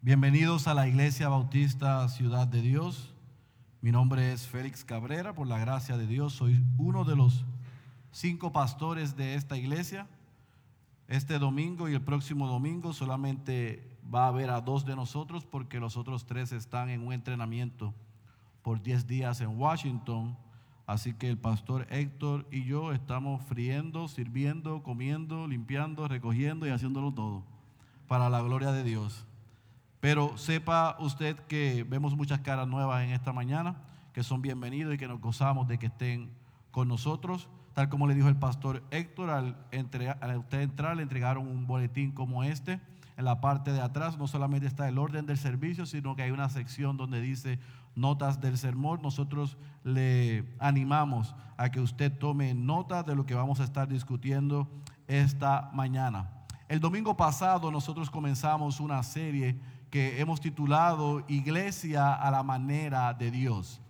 Bienvenidos a la Iglesia Bautista Ciudad de Dios. Mi nombre es Félix Cabrera, por la gracia de Dios soy uno de los cinco pastores de esta iglesia. Este domingo y el próximo domingo solamente va a haber a dos de nosotros porque los otros tres están en un entrenamiento por 10 días en Washington. Así que el pastor Héctor y yo estamos friendo, sirviendo, comiendo, limpiando, recogiendo y haciéndolo todo para la gloria de Dios. Pero sepa usted que vemos muchas caras nuevas en esta mañana, que son bienvenidos y que nos gozamos de que estén con nosotros. Tal como le dijo el pastor Héctor, al, al usted entrar le entregaron un boletín como este. En la parte de atrás no solamente está el orden del servicio, sino que hay una sección donde dice notas del sermón. Nosotros le animamos a que usted tome nota de lo que vamos a estar discutiendo esta mañana. El domingo pasado nosotros comenzamos una serie que hemos titulado Iglesia a la manera de Dios.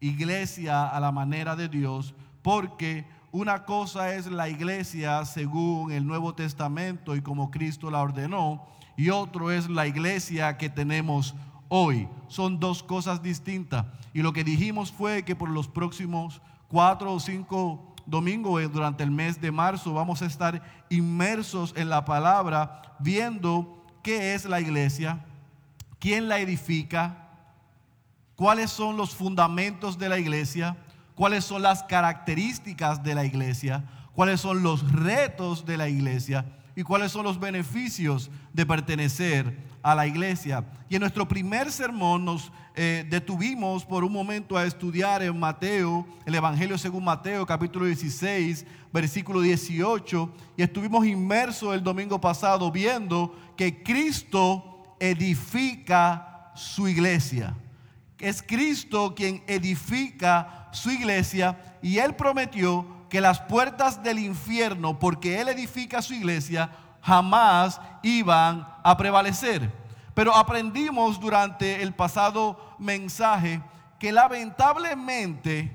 Iglesia a la manera de Dios, porque una cosa es la iglesia según el Nuevo Testamento y como Cristo la ordenó, y otro es la iglesia que tenemos hoy. Son dos cosas distintas. Y lo que dijimos fue que por los próximos cuatro o cinco domingos eh, durante el mes de marzo vamos a estar inmersos en la palabra, viendo qué es la iglesia, quién la edifica, cuáles son los fundamentos de la iglesia, cuáles son las características de la iglesia, cuáles son los retos de la iglesia y cuáles son los beneficios de pertenecer a la iglesia. Y en nuestro primer sermón nos eh, detuvimos por un momento a estudiar en Mateo, el Evangelio según Mateo, capítulo 16, versículo 18, y estuvimos inmersos el domingo pasado viendo que Cristo edifica su iglesia. Es Cristo quien edifica su iglesia y Él prometió que las puertas del infierno, porque Él edifica su iglesia, jamás iban a prevalecer. Pero aprendimos durante el pasado mensaje que lamentablemente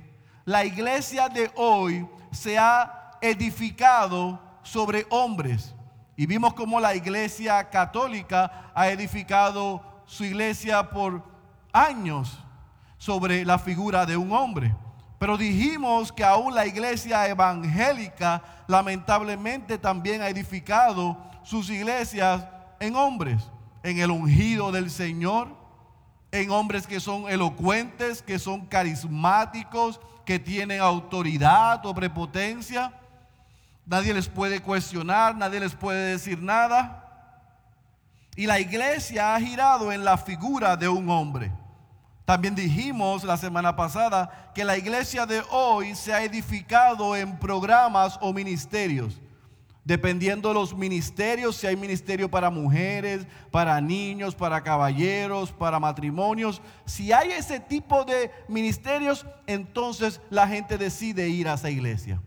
la iglesia de hoy se ha edificado sobre hombres. Y vimos cómo la iglesia católica ha edificado su iglesia por años sobre la figura de un hombre. Pero dijimos que aún la iglesia evangélica lamentablemente también ha edificado sus iglesias en hombres, en el ungido del Señor, en hombres que son elocuentes, que son carismáticos, que tienen autoridad o prepotencia Nadie les puede cuestionar, nadie les puede decir nada. Y la iglesia ha girado en la figura de un hombre. También dijimos la semana pasada que la iglesia de hoy se ha edificado en programas o ministerios. Dependiendo de los ministerios, si hay ministerio para mujeres, para niños, para caballeros, para matrimonios, si hay ese tipo de ministerios, entonces la gente decide ir a esa iglesia.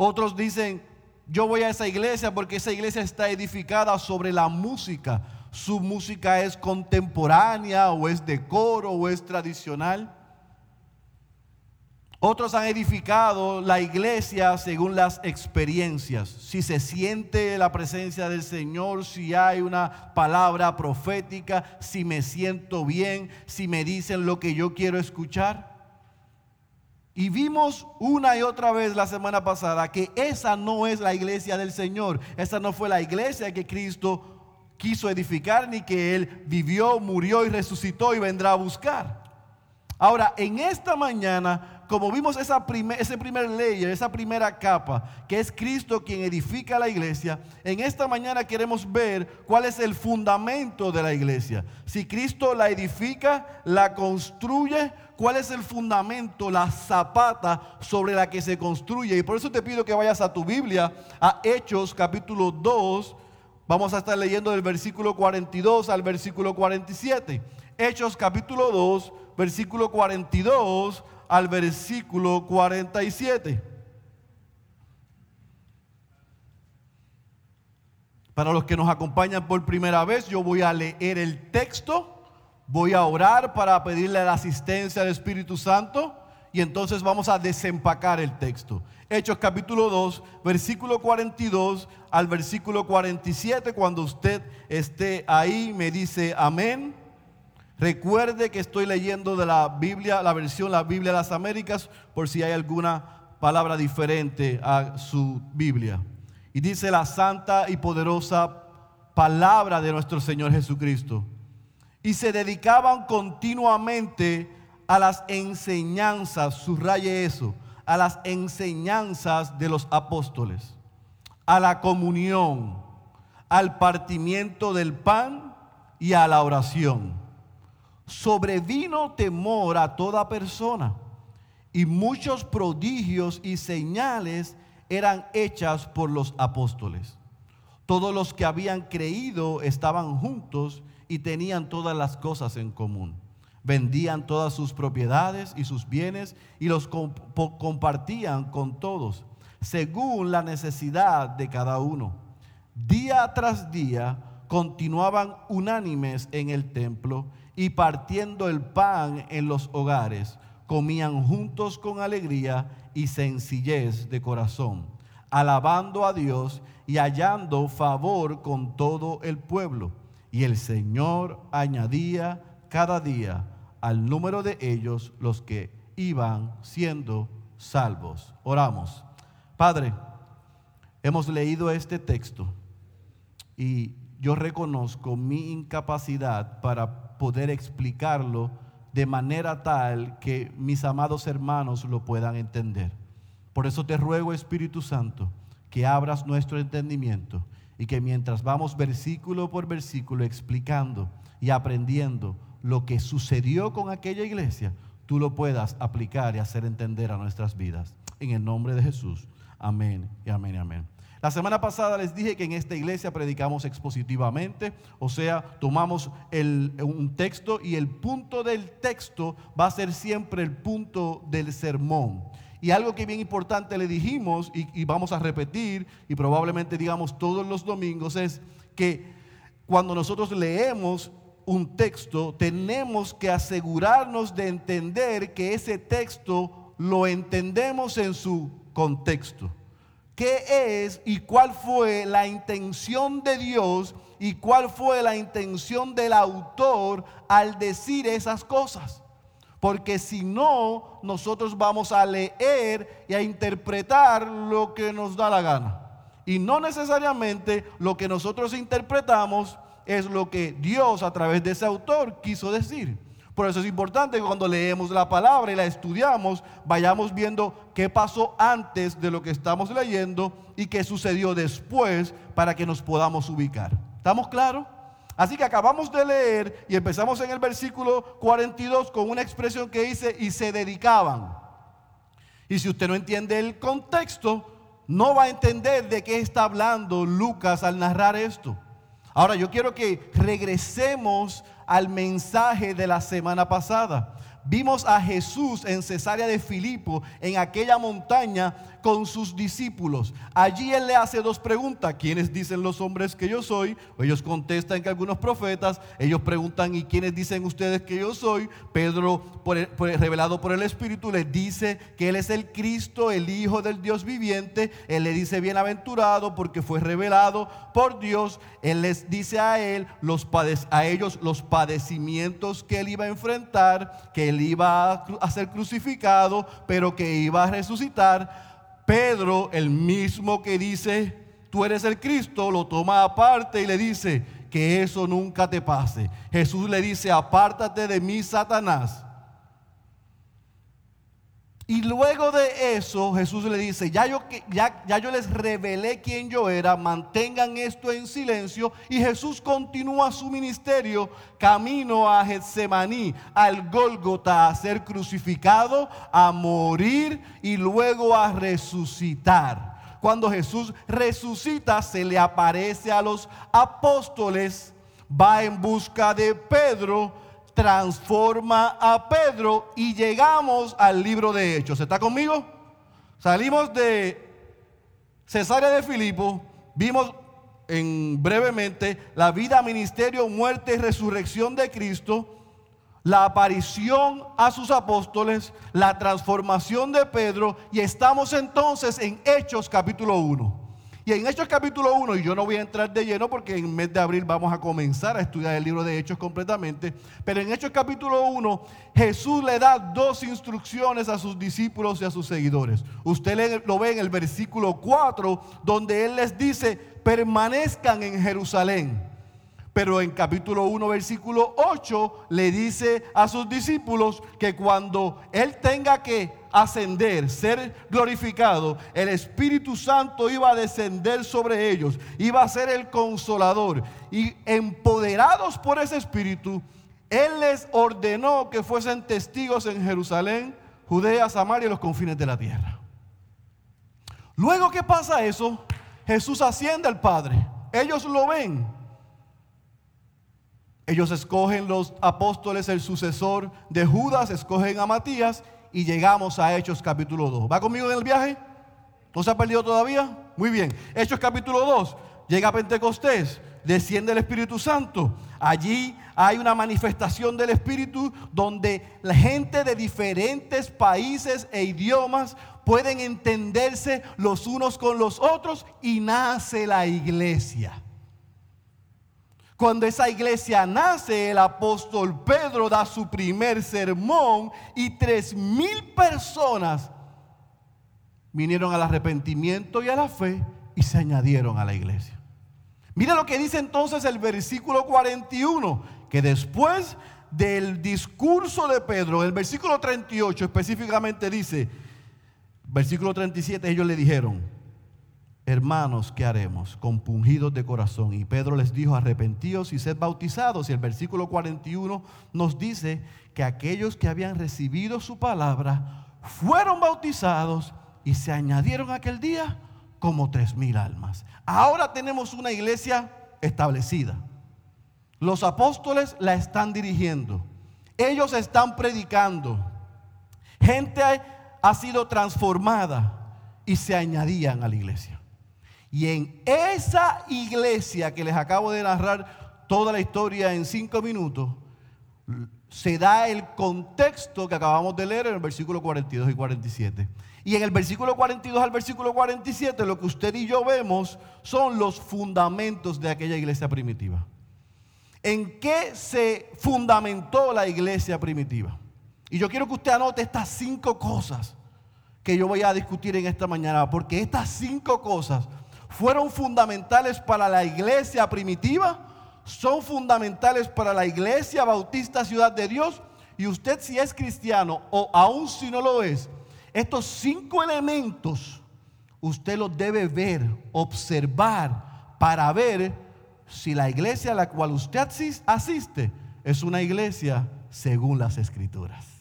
Otros dicen, yo voy a esa iglesia porque esa iglesia está edificada sobre la música. Su música es contemporánea o es de coro o es tradicional. Otros han edificado la iglesia según las experiencias. Si se siente la presencia del Señor, si hay una palabra profética, si me siento bien, si me dicen lo que yo quiero escuchar. Y vimos una y otra vez la semana pasada que esa no es la iglesia del Señor. Esa no fue la iglesia que Cristo quiso edificar ni que Él vivió, murió y resucitó y vendrá a buscar. Ahora, en esta mañana como vimos esa primer, ese primer layer, esa primera capa, que es Cristo quien edifica la iglesia, en esta mañana queremos ver cuál es el fundamento de la iglesia. Si Cristo la edifica, la construye, cuál es el fundamento, la zapata sobre la que se construye. Y por eso te pido que vayas a tu Biblia, a Hechos capítulo 2. Vamos a estar leyendo del versículo 42 al versículo 47. Hechos capítulo 2, versículo 42 al versículo 47. Para los que nos acompañan por primera vez, yo voy a leer el texto, voy a orar para pedirle la asistencia del Espíritu Santo y entonces vamos a desempacar el texto. Hechos capítulo 2, versículo 42 al versículo 47. Cuando usted esté ahí, me dice amén. Recuerde que estoy leyendo de la Biblia, la versión La Biblia de las Américas, por si hay alguna palabra diferente a su Biblia. Y dice la santa y poderosa palabra de nuestro Señor Jesucristo. Y se dedicaban continuamente a las enseñanzas, subraye eso, a las enseñanzas de los apóstoles, a la comunión, al partimiento del pan y a la oración. Sobrevino temor a toda persona y muchos prodigios y señales eran hechas por los apóstoles. Todos los que habían creído estaban juntos y tenían todas las cosas en común. Vendían todas sus propiedades y sus bienes y los compartían con todos, según la necesidad de cada uno. Día tras día continuaban unánimes en el templo y partiendo el pan en los hogares, comían juntos con alegría y sencillez de corazón, alabando a Dios y hallando favor con todo el pueblo. Y el Señor añadía cada día al número de ellos los que iban siendo salvos. Oramos. Padre, hemos leído este texto y yo reconozco mi incapacidad para poder explicarlo de manera tal que mis amados hermanos lo puedan entender. Por eso te ruego, Espíritu Santo, que abras nuestro entendimiento y que mientras vamos versículo por versículo explicando y aprendiendo lo que sucedió con aquella iglesia, tú lo puedas aplicar y hacer entender a nuestras vidas. En el nombre de Jesús. Amén y amén y amén. La semana pasada les dije que en esta iglesia predicamos expositivamente, o sea, tomamos un texto y el punto del texto va a ser siempre el punto del sermón. Y algo que bien importante le dijimos y, vamos a repetir y probablemente digamos todos los domingos es que cuando nosotros leemos un texto tenemos que asegurarnos de entender que ese texto lo entendemos en su contexto. ¿Qué es y cuál fue la intención de Dios y cuál fue la intención del autor al decir esas cosas? Porque si no, nosotros vamos a leer y a interpretar lo que nos da la gana. Y no necesariamente lo que nosotros interpretamos es lo que Dios a través de ese autor quiso decir. Por eso es importante que cuando leemos la palabra y la estudiamos, vayamos viendo qué pasó antes de lo que estamos leyendo y qué sucedió después para que nos podamos ubicar. ¿Estamos claros? Así que acabamos de leer y empezamos en el versículo 42 con una expresión que dice, y se dedicaban. Y si usted no entiende el contexto, no va a entender de qué está hablando Lucas al narrar esto. Ahora yo quiero que regresemos al mensaje de la semana pasada. Vimos a Jesús en Cesarea de Filipo, en aquella montaña, con sus discípulos. Allí él le hace dos preguntas. ¿Quiénes dicen los hombres que yo soy? Ellos contestan que algunos profetas. Ellos preguntan, ¿y quiénes dicen ustedes que yo soy? Pedro, revelado por el Espíritu, les dice que él es el Cristo, el Hijo del Dios viviente. Él le dice, bienaventurado porque fue revelado por Dios. Él les dice a él, a ellos los padecimientos que él iba a enfrentar, que él iba a ser crucificado, pero que iba a resucitar Pedro, el mismo que dice, tú eres el Cristo, lo toma aparte y le dice, que eso nunca te pase. Jesús le dice, apártate de mí, Satanás. Y luego de eso, Jesús le dice, ya yo, ya, ya yo les revelé quién yo era, mantengan esto en silencio. Y Jesús continúa su ministerio camino a Getsemaní, al Gólgota, a ser crucificado, a morir y luego a resucitar. Cuando Jesús resucita, se le aparece a los apóstoles, va en busca de Pedro, transforma a Pedro y llegamos al libro de Hechos. ¿Está conmigo? Salimos de Cesarea de Filipo, vimos en brevemente la vida, ministerio, muerte y resurrección de Cristo, la aparición a sus apóstoles, la transformación de Pedro y estamos entonces en Hechos capítulo 1. Y en Hechos capítulo 1, y yo no voy a entrar de lleno porque en mes de abril vamos a comenzar a estudiar el libro de Hechos completamente, pero en Hechos capítulo 1 Jesús le da dos instrucciones a sus discípulos y a sus seguidores. Usted lo ve en el versículo 4, donde Él les dice, permanezcan en Jerusalén. Pero en capítulo 1, versículo 8, le dice a sus discípulos que cuando Él tenga que ascender, ser glorificado, el Espíritu Santo iba a descender sobre ellos, iba a ser el consolador. Y empoderados por ese Espíritu, Él les ordenó que fuesen testigos en Jerusalén, Judea, Samaria y los confines de la tierra. Luego que pasa eso, Jesús asciende al Padre. Ellos lo ven. Ellos escogen los apóstoles, el sucesor de Judas, escogen a Matías y llegamos a Hechos capítulo 2. ¿Va conmigo en el viaje? ¿No se ha perdido todavía? Muy bien. Hechos capítulo 2. Llega Pentecostés, desciende el Espíritu Santo. Allí hay una manifestación del Espíritu donde la gente de diferentes países e idiomas pueden entenderse los unos con los otros y nace la iglesia. Cuando esa iglesia nace, el apóstol Pedro da su primer sermón y tres mil personas vinieron al arrepentimiento y a la fe y se añadieron a la iglesia. Mira lo que dice entonces el versículo 41, que después del discurso de Pedro, el versículo 38 específicamente dice, versículo 37, ellos le dijeron, hermanos, ¿qué haremos? Compungidos de corazón. Y Pedro les dijo, arrepentíos y sed bautizados. Y el versículo 41 nos dice que aquellos que habían recibido su palabra fueron bautizados y se añadieron aquel día como tres mil almas. Ahora tenemos una iglesia establecida. Los apóstoles la están dirigiendo. Ellos están predicando. Gente ha sido transformada y se añadían a la iglesia. Y en esa iglesia que les acabo de narrar toda la historia en cinco minutos, se da el contexto que acabamos de leer en el versículo 42 y 47. Y en el versículo 42 al versículo 47 lo que usted y yo vemos son los fundamentos de aquella iglesia primitiva. ¿En qué se fundamentó la iglesia primitiva? Y yo quiero que usted anote estas cinco cosas que yo voy a discutir en esta mañana, porque estas cinco cosas fueron fundamentales para la iglesia primitiva, son fundamentales para la iglesia bautista Ciudad de Dios. Y usted si es cristiano o aún si no lo es, estos cinco elementos usted los debe ver, observar, para ver si la iglesia a la cual usted asiste es una iglesia según las escrituras.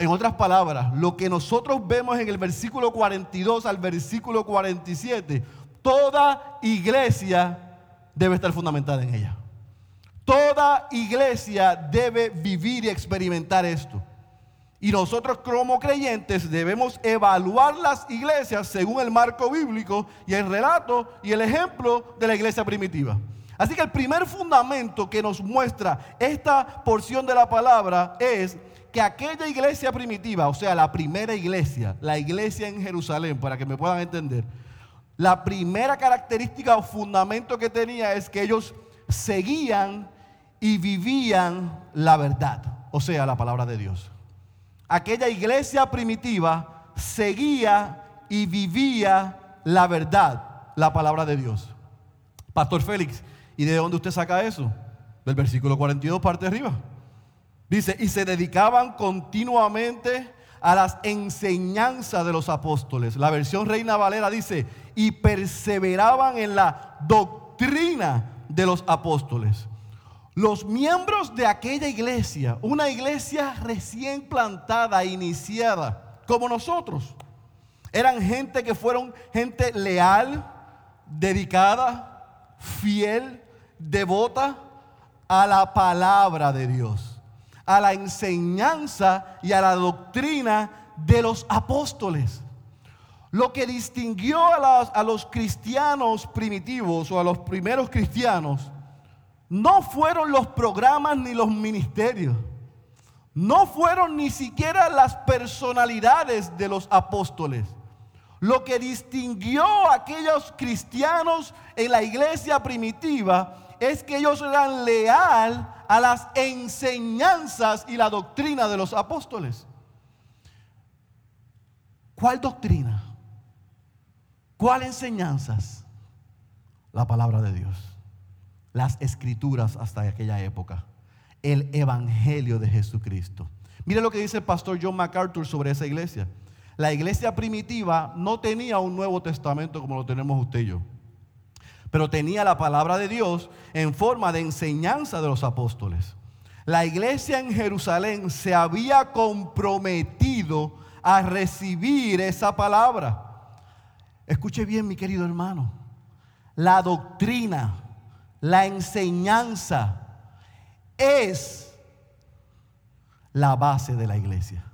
En otras palabras, lo que nosotros vemos en el versículo 42 al versículo 47, toda iglesia debe estar fundamentada en ella. Toda iglesia debe vivir y experimentar esto. Y nosotros como creyentes debemos evaluar las iglesias según el marco bíblico y el relato y el ejemplo de la iglesia primitiva. Así que el primer fundamento que nos muestra esta porción de la palabra es que aquella iglesia primitiva, o sea, la primera iglesia, la iglesia en Jerusalén, para que me puedan entender, la primera característica o fundamento que tenía es que ellos seguían y vivían la verdad, o sea, la palabra de Dios. Aquella iglesia primitiva seguía y vivía la verdad, la palabra de Dios. Pastor Félix, ¿y de dónde usted saca eso? Del versículo 42, parte arriba. Dice, y se dedicaban continuamente a las enseñanzas de los apóstoles. La versión Reina Valera dice, y perseveraban en la doctrina de los apóstoles. Los miembros de aquella iglesia, una iglesia recién plantada, iniciada, como nosotros, eran gente que fueron gente leal, dedicada, fiel, devota a la palabra de Dios a la enseñanza y a la doctrina de los apóstoles. Lo que distinguió a, los cristianos primitivos o a los primeros cristianos no fueron los programas ni los ministerios. No fueron ni siquiera las personalidades de los apóstoles. Lo que distinguió a aquellos cristianos en la iglesia primitiva es que ellos eran leal a las enseñanzas y la doctrina de los apóstoles. ¿Cuál doctrina? ¿Cuál enseñanzas? La palabra de Dios. Las escrituras hasta aquella época. El evangelio de Jesucristo. Mire lo que dice el pastor John MacArthur sobre esa iglesia. La iglesia primitiva no tenía un Nuevo Testamento como lo tenemos usted y yo, pero tenía la palabra de Dios en forma de enseñanza de los apóstoles. La iglesia en Jerusalén se había comprometido a recibir esa palabra. Escuche bien, mi querido hermano. La doctrina, la enseñanza es la base de la iglesia.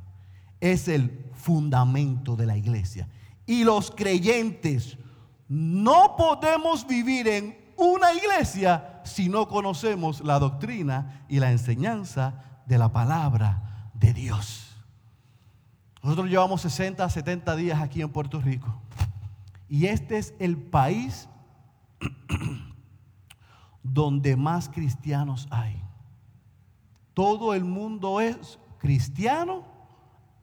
Es el fundamento de la iglesia. Y los creyentes no podemos vivir en una iglesia si no conocemos la doctrina y la enseñanza de la palabra de Dios. Nosotros llevamos 60, 70 días aquí en Puerto Rico. Y este es el país donde más cristianos hay. Todo el mundo es cristiano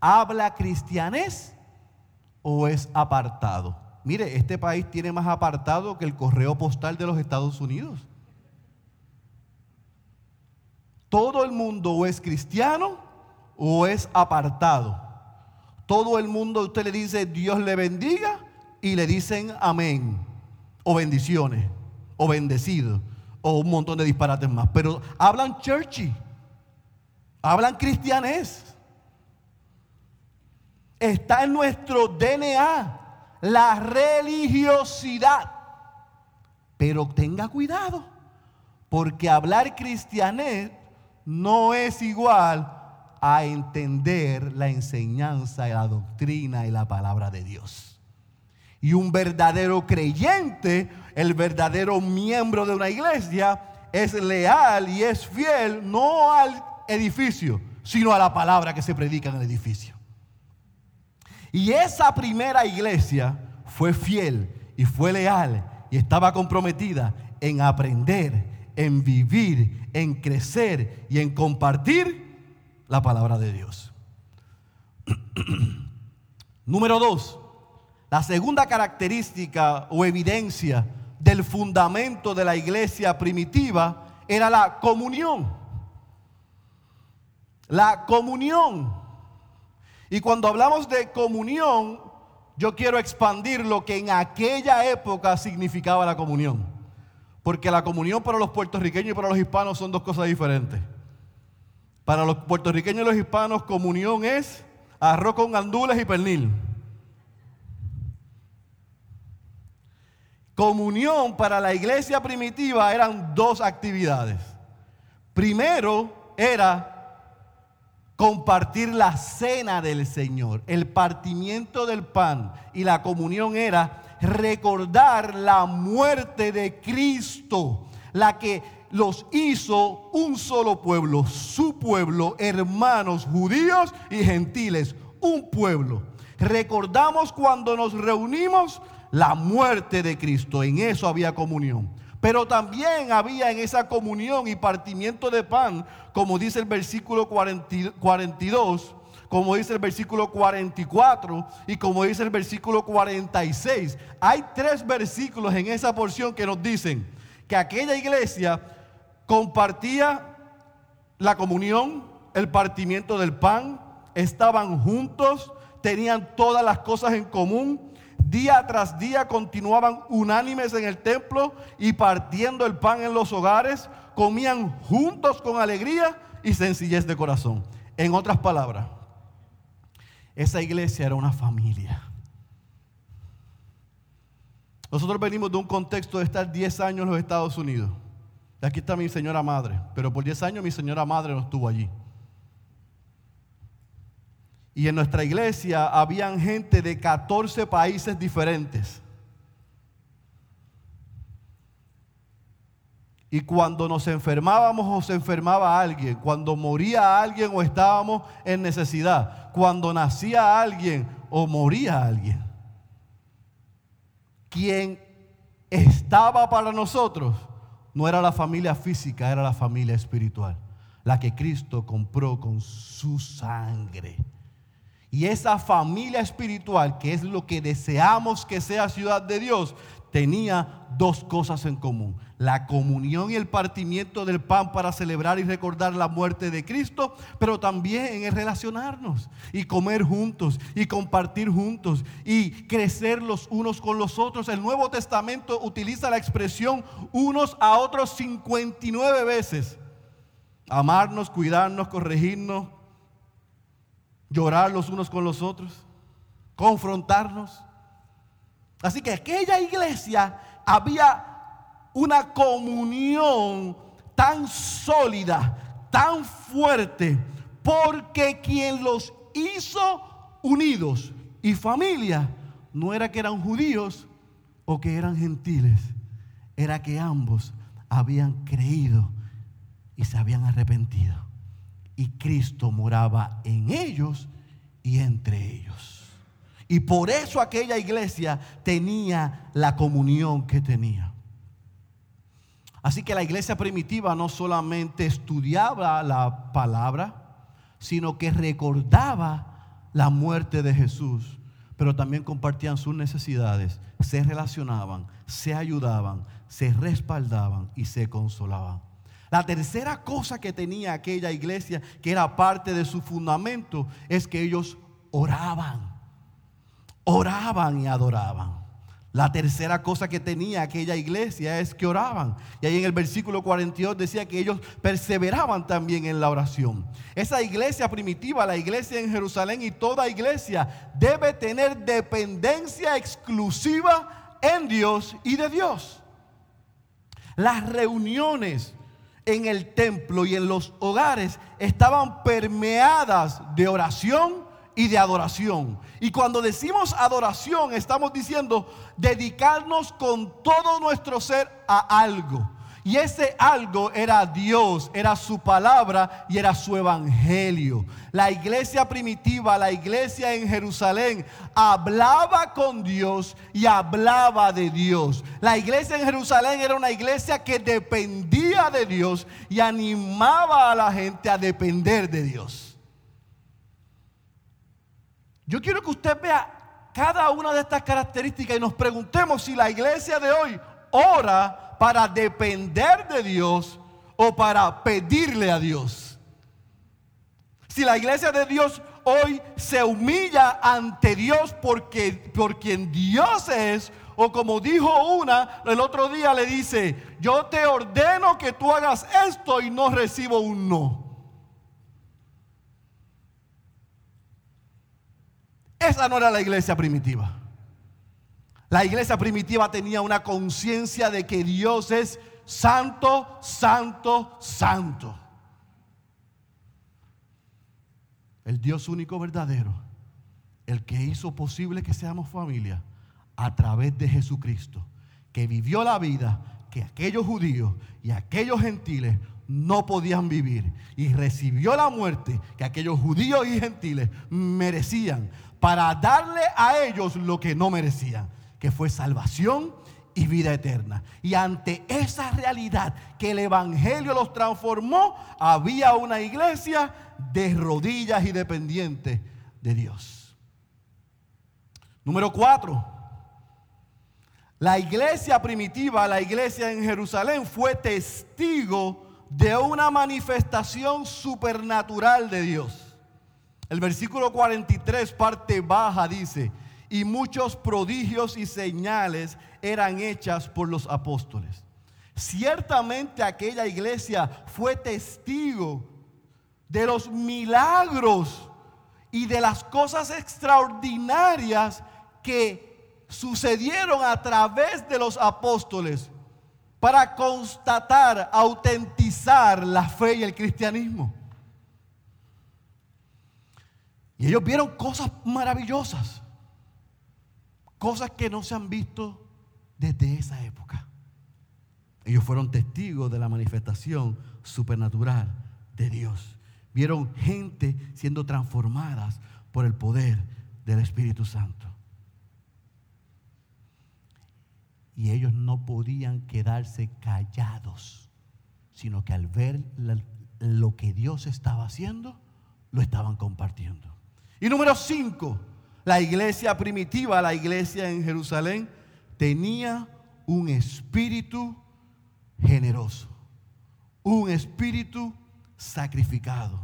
habla cristianés o es apartado. Mire, este país tiene más apartado que el correo postal de los Estados Unidos. Todo el mundo o es cristiano o es apartado. Todo el mundo usted le dice Dios le bendiga y le dicen amén o bendiciones o bendecido o un montón de disparates más. Pero hablan churchy, hablan cristianés está en nuestro DNA, la religiosidad. Pero tenga cuidado, porque hablar cristianés no es igual a entender la enseñanza y la doctrina y la palabra de Dios. Y un verdadero creyente, el verdadero miembro de una iglesia, es leal y es fiel no al edificio, sino a la palabra que se predica en el edificio. Y esa primera iglesia fue fiel y fue leal y estaba comprometida en aprender, en vivir, en crecer y en compartir la palabra de Dios. Número dos, la segunda característica o evidencia del fundamento de la iglesia primitiva era la comunión. La comunión. Y cuando hablamos de comunión, yo quiero expandir lo que en aquella época significaba la comunión. Porque la comunión para los puertorriqueños y para los hispanos son dos cosas diferentes. Para los puertorriqueños y los hispanos, comunión es arroz con gandules y pernil. Comunión para la iglesia primitiva eran dos actividades. Primero era compartir la cena del Señor, el partimiento del pan y la comunión era recordar la muerte de Cristo, la que los hizo un solo pueblo, su pueblo, hermanos judíos y gentiles, un pueblo. Recordamos cuando nos reunimos la muerte de Cristo, en eso había comunión. Pero también había en esa comunión y partimiento de pan, como dice el versículo 42, como dice el versículo 44 y como dice el versículo 46. Hay tres versículos en esa porción que nos dicen que aquella iglesia compartía la comunión, el partimiento del pan, estaban juntos, tenían todas las cosas en común Día tras día continuaban unánimes en el templo y partiendo el pan en los hogares, comían juntos con alegría y sencillez de corazón. En otras palabras, esa iglesia era una familia. Nosotros venimos de un contexto de estar 10 años en los Estados Unidos. Aquí está mi señora madre, pero por 10 años mi señora madre no estuvo allí. Y en nuestra iglesia habían gente de 14 países diferentes. Y cuando nos enfermábamos o se enfermaba alguien, cuando moría alguien o estábamos en necesidad, cuando nacía alguien o moría alguien, quien estaba para nosotros no era la familia física, era la familia espiritual, la que Cristo compró con su sangre. Y esa familia espiritual, que es lo que deseamos que sea ciudad de Dios, tenía dos cosas en común. La comunión y el partimiento del pan para celebrar y recordar la muerte de Cristo, pero también en el relacionarnos y comer juntos y compartir juntos y crecer los unos con los otros. El Nuevo Testamento utiliza la expresión unos a otros 59 veces. Amarnos, cuidarnos, corregirnos, llorar los unos con los otros, confrontarnos. Así que aquella iglesia había una comunión tan sólida, tan fuerte, porque quien los hizo unidos y familia no era que eran judíos o que eran gentiles, era que ambos habían creído y se habían arrepentido. Y Cristo moraba en ellos y entre ellos. Y por eso aquella iglesia tenía la comunión que tenía. Así que la iglesia primitiva no solamente estudiaba la palabra, sino que recordaba la muerte de Jesús, pero también compartían sus necesidades, se relacionaban, se ayudaban, se respaldaban y se consolaban. La tercera cosa que tenía aquella iglesia, que era parte de su fundamento, es que ellos oraban oraban y adoraban. La tercera cosa que tenía aquella iglesia es que oraban. Y ahí en el versículo 42 decía que ellos perseveraban también en la oración. Esa iglesia primitiva, la iglesia en Jerusalén y toda iglesia debe tener dependencia exclusiva en Dios y de Dios. Las reuniones en el templo y en los hogares estaban permeadas de oración y de adoración. Y cuando decimos adoración, estamos diciendo dedicarnos con todo nuestro ser a algo. Y ese algo era Dios, era su palabra y era su evangelio. La iglesia primitiva, la iglesia en Jerusalén, hablaba con Dios y hablaba de Dios. La iglesia en Jerusalén era una iglesia que dependía de Dios y animaba a la gente a depender de Dios. Yo quiero que usted vea cada una de estas características y nos preguntemos si la iglesia de hoy ora para depender de Dios o para pedirle a Dios. Si la iglesia de Dios hoy se humilla ante Dios porque por quien Dios es, o como dijo una, el otro día le dice, yo te ordeno que tú hagas esto y no recibo un no. Esa no era la iglesia primitiva. La iglesia primitiva tenía una conciencia de que Dios es santo, santo, santo. El Dios único verdadero, el que hizo posible que seamos familia a través de Jesucristo, que vivió la vida que aquellos judíos y aquellos gentiles no podían vivir y recibió la muerte que aquellos judíos y gentiles merecían para darle a ellos lo que no merecían, que fue salvación y vida eterna. Y ante esa realidad que el Evangelio los transformó, había una iglesia de rodillas y dependiente de Dios. Número cuatro. La iglesia primitiva, la iglesia en Jerusalén, fue testigo de una manifestación supernatural de Dios. El versículo 43, parte baja, dice, y muchos prodigios y señales eran hechas por los apóstoles. Ciertamente aquella iglesia fue testigo de los milagros y de las cosas extraordinarias que sucedieron a través de los apóstoles para constatar, autentizar la fe y el cristianismo. Y ellos vieron cosas maravillosas, cosas que no se han visto desde esa época. Ellos fueron testigos de la manifestación supernatural de Dios. Vieron gente siendo transformadas por el poder del Espíritu Santo. Y ellos no podían quedarse callados, sino que al ver lo que Dios estaba haciendo, lo estaban compartiendo. Y número cinco, la iglesia primitiva, la iglesia en Jerusalén, tenía un espíritu generoso, un espíritu sacrificado.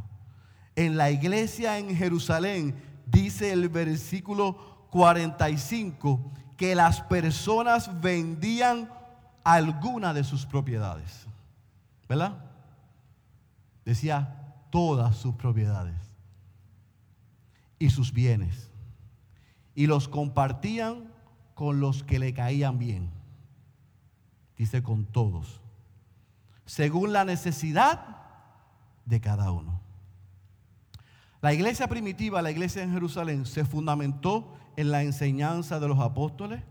En la iglesia en Jerusalén dice el versículo 45 que las personas vendían alguna de sus propiedades. ¿Verdad? Decía todas sus propiedades y sus bienes. Y los compartían con los que le caían bien. Dice con todos. Según la necesidad de cada uno. La iglesia primitiva, la iglesia en Jerusalén, se fundamentó en la enseñanza de los apóstoles,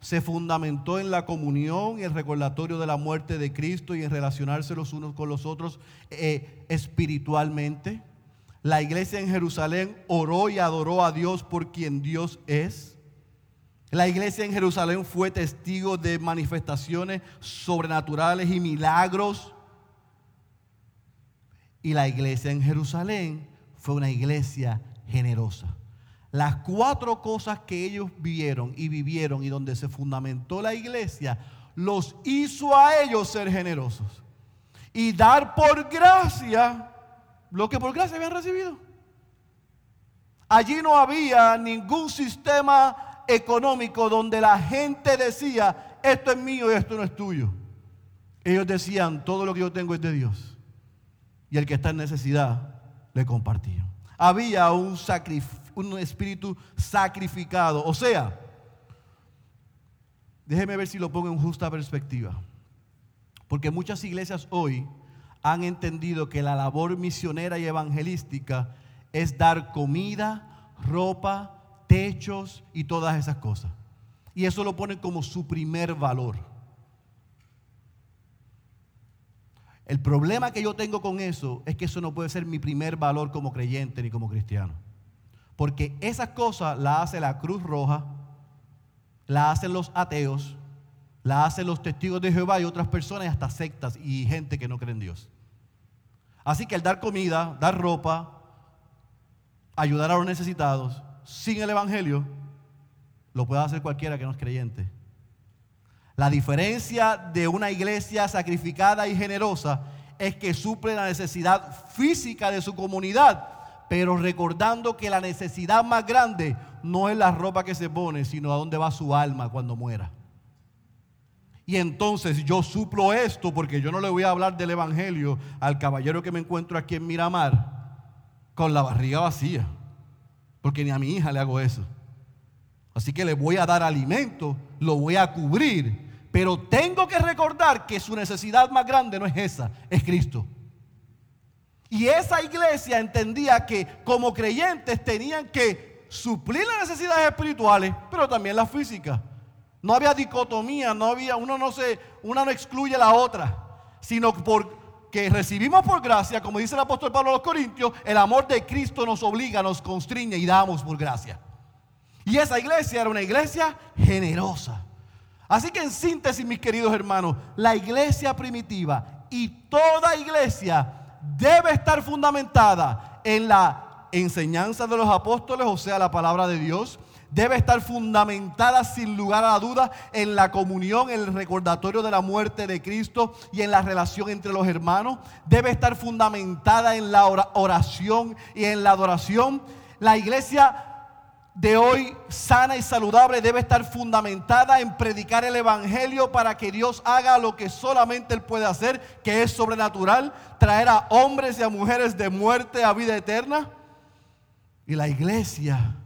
se fundamentó en la comunión y el recordatorio de la muerte de Cristo y en relacionarse los unos con los otros eh, espiritualmente. La iglesia en Jerusalén oró y adoró a Dios por quien Dios es. La iglesia en Jerusalén fue testigo de manifestaciones sobrenaturales y milagros. Y la iglesia en Jerusalén fue una iglesia generosa. Las cuatro cosas que ellos vivieron y vivieron y donde se fundamentó la iglesia, los hizo a ellos ser generosos y dar por gracia lo que por gracia habían recibido. Allí no había ningún sistema económico donde la gente decía, esto es mío y esto no es tuyo. Ellos decían, todo lo que yo tengo es de Dios. Y el que está en necesidad, le compartía. Había un, un espíritu sacrificado. O sea, déjeme ver si lo pongo en justa perspectiva. Porque muchas iglesias hoy han entendido que la labor misionera y evangelística es dar comida, ropa, techos y todas esas cosas. Y eso lo ponen como su primer valor. El problema que yo tengo con eso es que eso no puede ser mi primer valor como creyente ni como cristiano. Porque esas cosas las hace la Cruz Roja, las hacen los ateos, las hacen los testigos de Jehová y otras personas, hasta sectas y gente que no cree en Dios. Así que el dar comida, dar ropa, ayudar a los necesitados, sin el Evangelio, lo puede hacer cualquiera que no es creyente. La diferencia de una iglesia sacrificada y generosa es que suple la necesidad física de su comunidad, pero recordando que la necesidad más grande no es la ropa que se pone, sino a dónde va su alma cuando muera. Y entonces yo suplo esto porque yo no le voy a hablar del Evangelio al caballero que me encuentro aquí en Miramar con la barriga vacía. Porque ni a mi hija le hago eso. Así que le voy a dar alimento, lo voy a cubrir. Pero tengo que recordar que su necesidad más grande no es esa, es Cristo. Y esa iglesia entendía que como creyentes tenían que suplir las necesidades espirituales, pero también las físicas. No había dicotomía, no había, uno no se, una no excluye la otra, sino porque recibimos por gracia, como dice el apóstol Pablo a los Corintios, el amor de Cristo nos obliga, nos constriñe y damos por gracia. Y esa iglesia era una iglesia generosa. Así que en síntesis, mis queridos hermanos, la iglesia primitiva y toda iglesia debe estar fundamentada en la enseñanza de los apóstoles, o sea, la palabra de Dios, debe estar fundamentada sin lugar a la duda en la comunión, en el recordatorio de la muerte de Cristo y en la relación entre los hermanos. Debe estar fundamentada en la oración y en la adoración. La iglesia de hoy sana y saludable debe estar fundamentada en predicar el Evangelio para que Dios haga lo que solamente Él puede hacer, que es sobrenatural, traer a hombres y a mujeres de muerte a vida eterna. Y la iglesia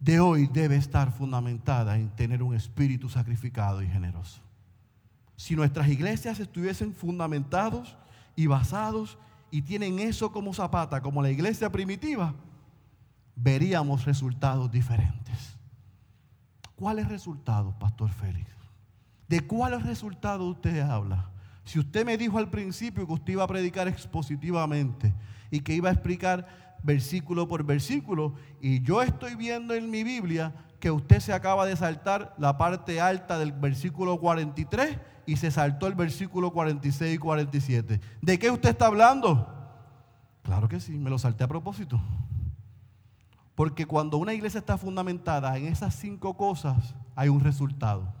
de hoy debe estar fundamentada en tener un espíritu sacrificado y generoso. Si nuestras iglesias estuviesen fundamentados y basados y tienen eso como zapata, como la iglesia primitiva, veríamos resultados diferentes. ¿Cuáles resultados, Pastor Félix? ¿De cuál resultado usted habla? Si usted me dijo al principio que usted iba a predicar expositivamente y que iba a explicar versículo por versículo, y yo estoy viendo en mi Biblia que usted se acaba de saltar la parte alta del versículo 43 y se saltó el versículo 46 y 47. ¿De qué usted está hablando? Claro que sí, me lo salté a propósito. Porque cuando una iglesia está fundamentada en esas cinco cosas, hay un resultado.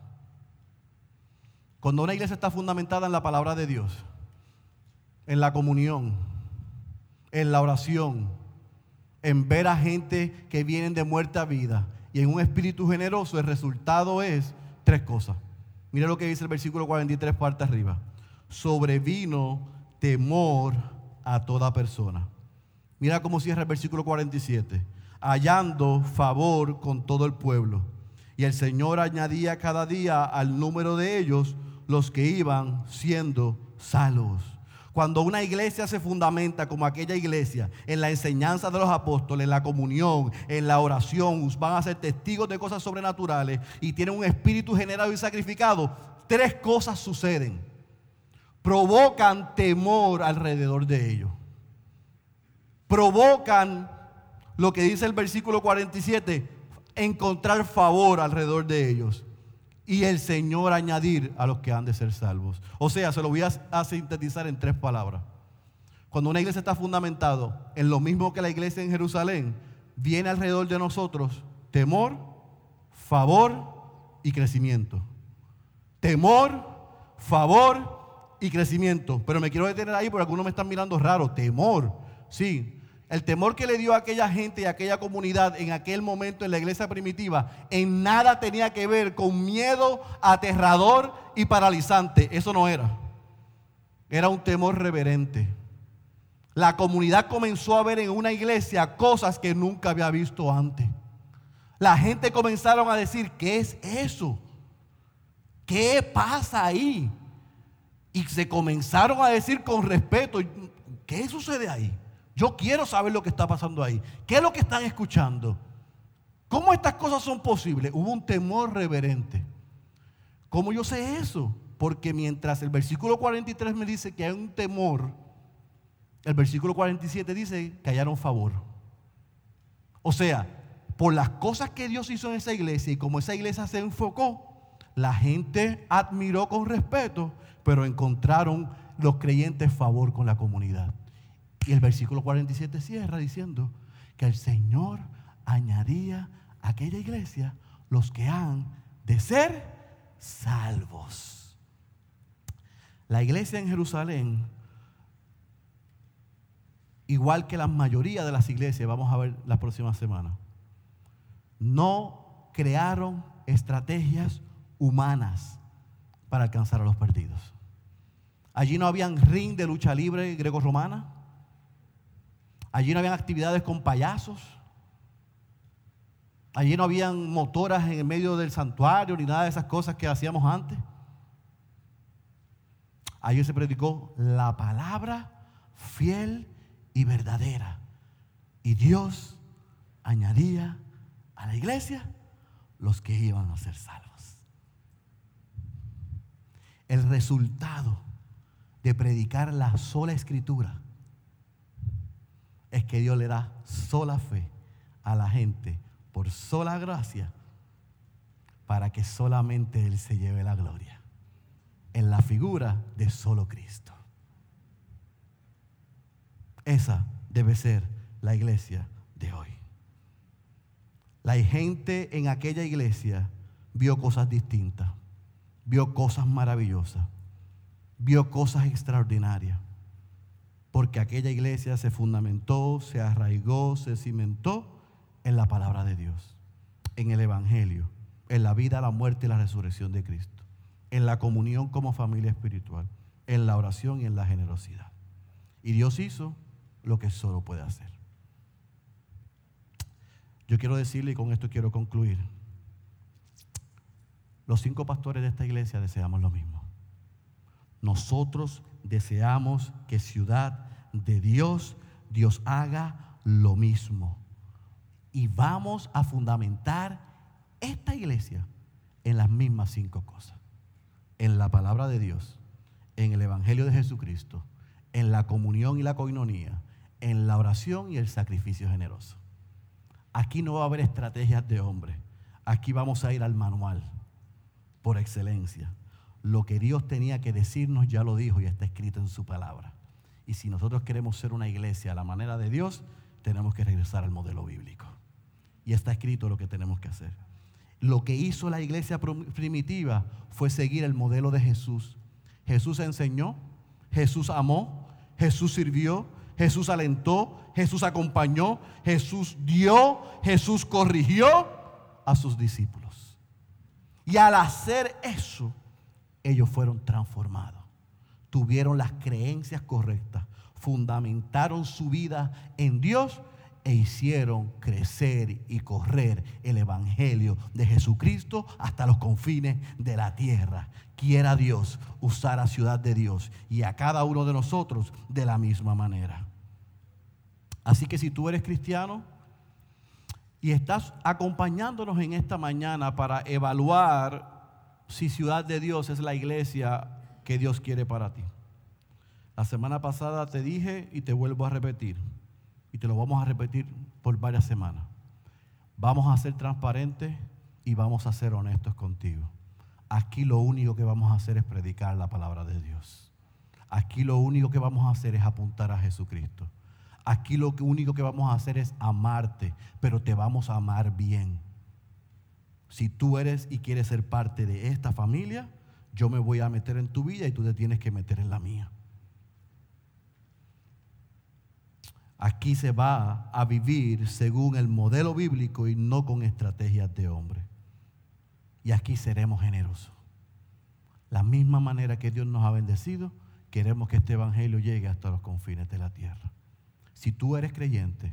Cuando una iglesia está fundamentada en la palabra de Dios, en la comunión, en la oración, en ver a gente que vienen de muerte a vida y en un espíritu generoso, el resultado es tres cosas. Mira lo que dice el versículo 43, parte arriba. Sobrevino temor a toda persona. Mira cómo cierra el versículo 47. Hallando favor con todo el pueblo. Y el Señor añadía cada día al número de ellos los que iban siendo salvos. Cuando una iglesia se fundamenta como aquella iglesia en la enseñanza de los apóstoles, en la comunión, en la oración, van a ser testigos de cosas sobrenaturales y tienen un espíritu generado y sacrificado, tres cosas suceden. Provocan temor alrededor de ellos. Provocan lo que dice el versículo 47, encontrar favor alrededor de ellos y el Señor añadir a los que han de ser salvos. O sea, se lo voy a, sintetizar en tres palabras. Cuando una iglesia está fundamentado en lo mismo que la iglesia en Jerusalén, viene alrededor de nosotros temor, favor y crecimiento. Temor, favor y crecimiento. Pero me quiero detener ahí porque algunos me están mirando raro. Temor, sí. El temor que le dio a aquella gente y a aquella comunidad en aquel momento en la iglesia primitiva en nada tenía que ver con miedo aterrador y paralizante. Eso no era. Era un temor reverente. La comunidad comenzó a ver en una iglesia cosas que nunca había visto antes. La gente comenzaron a decir, ¿qué es eso? ¿Qué pasa ahí? Y se comenzaron a decir con respeto, ¿qué sucede ahí? Yo quiero saber lo que está pasando ahí. ¿Qué es lo que están escuchando? ¿Cómo estas cosas son posibles? Hubo un temor reverente. ¿Cómo yo sé eso? Porque mientras el versículo 43 me dice que hay un temor, el versículo 47 dice que hallaron favor. O sea, por las cosas que Dios hizo en esa iglesia y como esa iglesia se enfocó, la gente admiró con respeto, pero encontraron los creyentes favor con la comunidad. Y el versículo 47 cierra diciendo que el Señor añadía a aquella iglesia los que han de ser salvos. La iglesia en Jerusalén, igual que la mayoría de las iglesias, vamos a ver la próxima semana, no crearon estrategias humanas para alcanzar a los perdidos. Allí no habían ring de lucha libre greco-romana. Allí no habían actividades con payasos. Allí no habían motoras en el medio del santuario ni nada de esas cosas que hacíamos antes. Allí se predicó la palabra fiel y verdadera. Y Dios añadía a la iglesia los que iban a ser salvos. El resultado de predicar la sola escritura es que Dios le da sola fe a la gente por sola gracia para que solamente Él se lleve la gloria en la figura de solo Cristo. Esa debe ser la iglesia de hoy. La gente en aquella iglesia vio cosas distintas, vio cosas maravillosas, vio cosas extraordinarias porque aquella iglesia se fundamentó, se arraigó, se cimentó en la palabra de Dios, en el Evangelio, en la vida, la muerte y la resurrección de Cristo, en la comunión como familia espiritual, en la oración y en la generosidad. Y Dios hizo lo que solo puede hacer. Yo quiero decirle, y con esto quiero concluir, los cinco pastores de esta iglesia deseamos lo mismo. Nosotros deseamos que ciudad de Dios, Dios haga lo mismo. Y vamos a fundamentar esta iglesia en las mismas cinco cosas. en la palabra de Dios, en el Evangelio de Jesucristo, en la comunión y la coinonía, en la oración y el sacrificio generoso. Aquí no va a haber estrategias de hombre. Aquí vamos a ir al manual por excelencia. Lo que Dios tenía que decirnos ya lo dijo y está escrito en su palabra. Y si nosotros queremos ser una iglesia a la manera de Dios, tenemos que regresar al modelo bíblico. Y está escrito lo que tenemos que hacer. Lo que hizo la iglesia primitiva fue seguir el modelo de Jesús. Jesús enseñó, Jesús amó, Jesús sirvió, Jesús alentó, Jesús acompañó, Jesús dio, Jesús corrigió a sus discípulos. Y al hacer eso, ellos fueron transformados. Tuvieron las creencias correctas, fundamentaron su vida en Dios e hicieron crecer y correr el Evangelio de Jesucristo hasta los confines de la tierra. Quiera Dios usar a Ciudad de Dios y a cada uno de nosotros de la misma manera. Así que si tú eres cristiano y estás acompañándonos en esta mañana para evaluar si ciudad de Dios es la iglesia que Dios quiere para ti. La semana pasada te dije y te vuelvo a repetir, y te lo vamos a repetir por varias semanas. Vamos a ser transparentes y vamos a ser honestos contigo. Aquí lo único que vamos a hacer es predicar la palabra de Dios. Aquí lo único que vamos a hacer es apuntar a Jesucristo. Aquí lo único que vamos a hacer es amarte, pero te vamos a amar bien. Si tú eres y quieres ser parte de esta familia, yo me voy a meter en tu vida y tú te tienes que meter en la mía. Aquí se va a vivir según el modelo bíblico y no con estrategias de hombre. Y aquí seremos generosos. La misma manera que Dios nos ha bendecido, queremos que este evangelio llegue hasta los confines de la tierra. Si tú eres creyente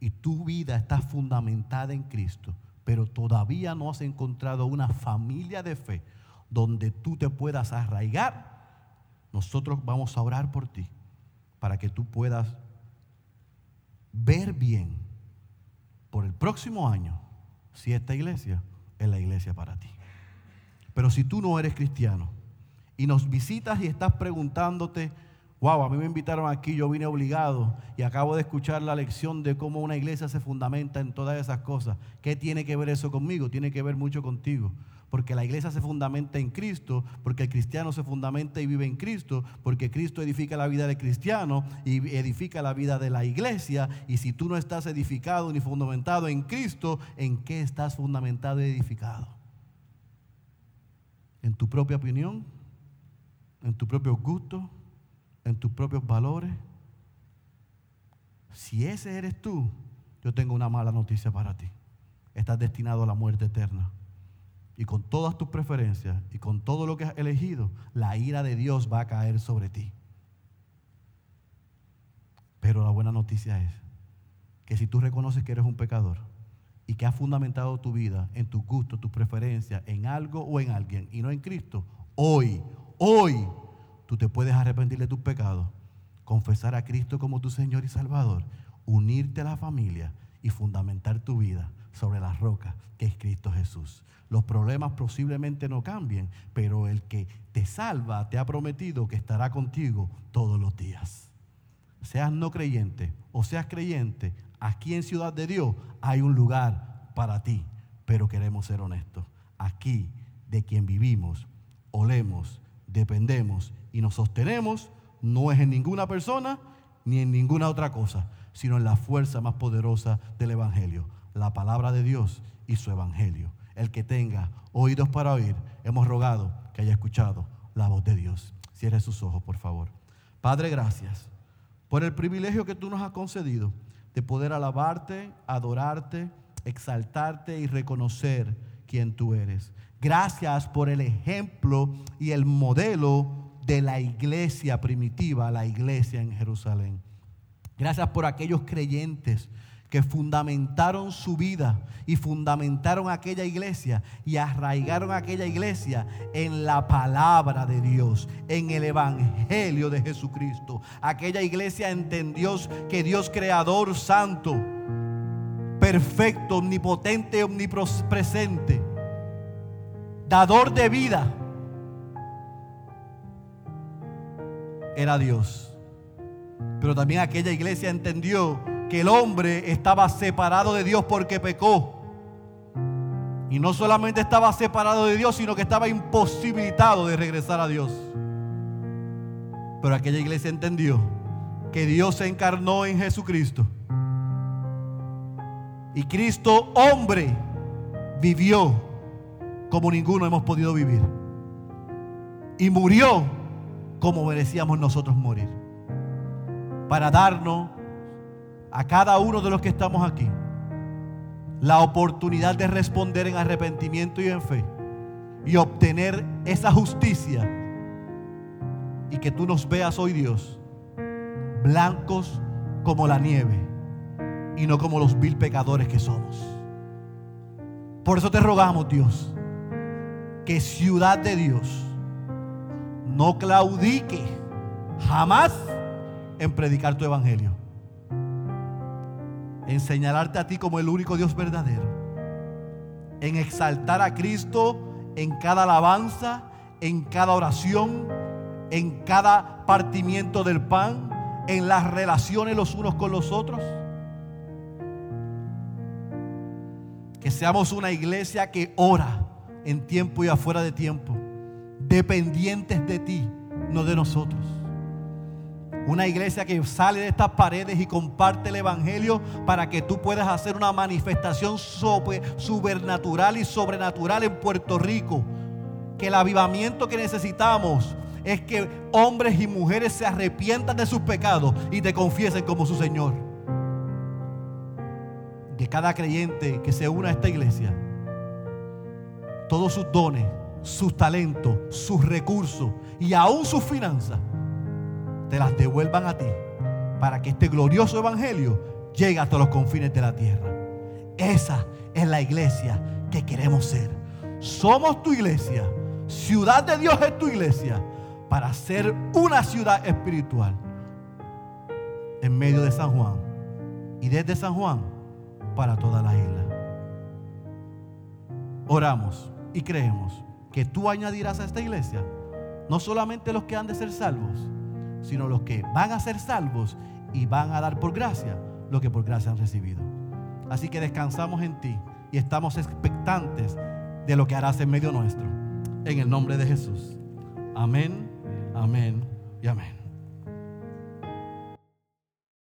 y tu vida está fundamentada en Cristo, pero todavía no has encontrado una familia de fe donde tú te puedas arraigar, nosotros vamos a orar por ti para que tú puedas ver bien por el próximo año si esta iglesia es la iglesia para ti. Pero si tú no eres cristiano y nos visitas y estás preguntándote, Wow, a mí me invitaron aquí, yo vine obligado y acabo de escuchar la lección de cómo una iglesia se fundamenta en todas esas cosas. ¿Qué tiene que ver eso conmigo? Tiene que ver mucho contigo. Porque la iglesia se fundamenta en Cristo, porque el cristiano se fundamenta y vive en Cristo, porque Cristo edifica la vida del cristiano y edifica la vida de la iglesia. Y si tú no estás edificado ni fundamentado en Cristo, ¿en qué estás fundamentado y edificado? ¿En tu propia opinión? ¿En tu propio gusto? En tus propios valores, si ese eres tú, yo tengo una mala noticia para ti. Estás destinado a la muerte eterna. Y con todas tus preferencias y con todo lo que has elegido, la ira de Dios va a caer sobre ti. Pero la buena noticia es que si tú reconoces que eres un pecador y que has fundamentado tu vida en tus gustos, tus preferencias, en algo o en alguien y no en Cristo, hoy, hoy tú te puedes arrepentir de tus pecados, confesar a Cristo como tu Señor y Salvador, unirte a la familia y fundamentar tu vida sobre la roca que es Cristo Jesús. Los problemas posiblemente no cambien, pero el que te salva te ha prometido que estará contigo todos los días. Seas no creyente o seas creyente, aquí en Ciudad de Dios hay un lugar para ti, pero queremos ser honestos. Aquí de quien vivimos, olemos, dependemos y nos sostenemos no es en ninguna persona ni en ninguna otra cosa, sino en la fuerza más poderosa del Evangelio, la palabra de Dios y su Evangelio. El que tenga oídos para oír, hemos rogado que haya escuchado la voz de Dios. Cierre sus ojos, por favor. Padre, gracias por el privilegio que tú nos has concedido de poder alabarte, adorarte, exaltarte y reconocer quién tú eres. Gracias por el ejemplo y el modelo de la iglesia primitiva, la iglesia en Jerusalén. Gracias por aquellos creyentes que fundamentaron su vida y fundamentaron aquella iglesia y arraigaron aquella iglesia en la palabra de Dios, en el Evangelio de Jesucristo. Aquella iglesia entendió que Dios creador santo, perfecto, omnipotente, omnipresente, dador de vida, era Dios. Pero también aquella iglesia entendió que el hombre estaba separado de Dios porque pecó. Y no solamente estaba separado de Dios, sino que estaba imposibilitado de regresar a Dios. Pero aquella iglesia entendió que Dios se encarnó en Jesucristo. Y Cristo, hombre, vivió como ninguno hemos podido vivir. Y murió como merecíamos nosotros morir. Para darnos a cada uno de los que estamos aquí la oportunidad de responder en arrepentimiento y en fe y obtener esa justicia y que tú nos veas hoy Dios blancos como la nieve y no como los vil pecadores que somos. Por eso te rogamos Dios que ciudad de Dios no claudique jamás en predicar tu evangelio. En señalarte a ti como el único Dios verdadero. En exaltar a Cristo en cada alabanza, en cada oración, en cada partimiento del pan, en las relaciones los unos con los otros. Que seamos una iglesia que ora en tiempo y afuera de tiempo dependientes de ti, no de nosotros. Una iglesia que sale de estas paredes y comparte el Evangelio para que tú puedas hacer una manifestación sobrenatural y sobrenatural en Puerto Rico. Que el avivamiento que necesitamos es que hombres y mujeres se arrepientan de sus pecados y te confiesen como su Señor. Que cada creyente que se una a esta iglesia, todos sus dones, sus talentos, sus recursos y aún sus finanzas, te las devuelvan a ti para que este glorioso evangelio llegue hasta los confines de la tierra. Esa es la iglesia que queremos ser. Somos tu iglesia. Ciudad de Dios es tu iglesia para ser una ciudad espiritual en medio de San Juan y desde San Juan para toda la isla. Oramos y creemos que tú añadirás a esta iglesia no solamente los que han de ser salvos, sino los que van a ser salvos y van a dar por gracia lo que por gracia han recibido. Así que descansamos en ti y estamos expectantes de lo que harás en medio nuestro. En el nombre de Jesús. Amén, amén y amén.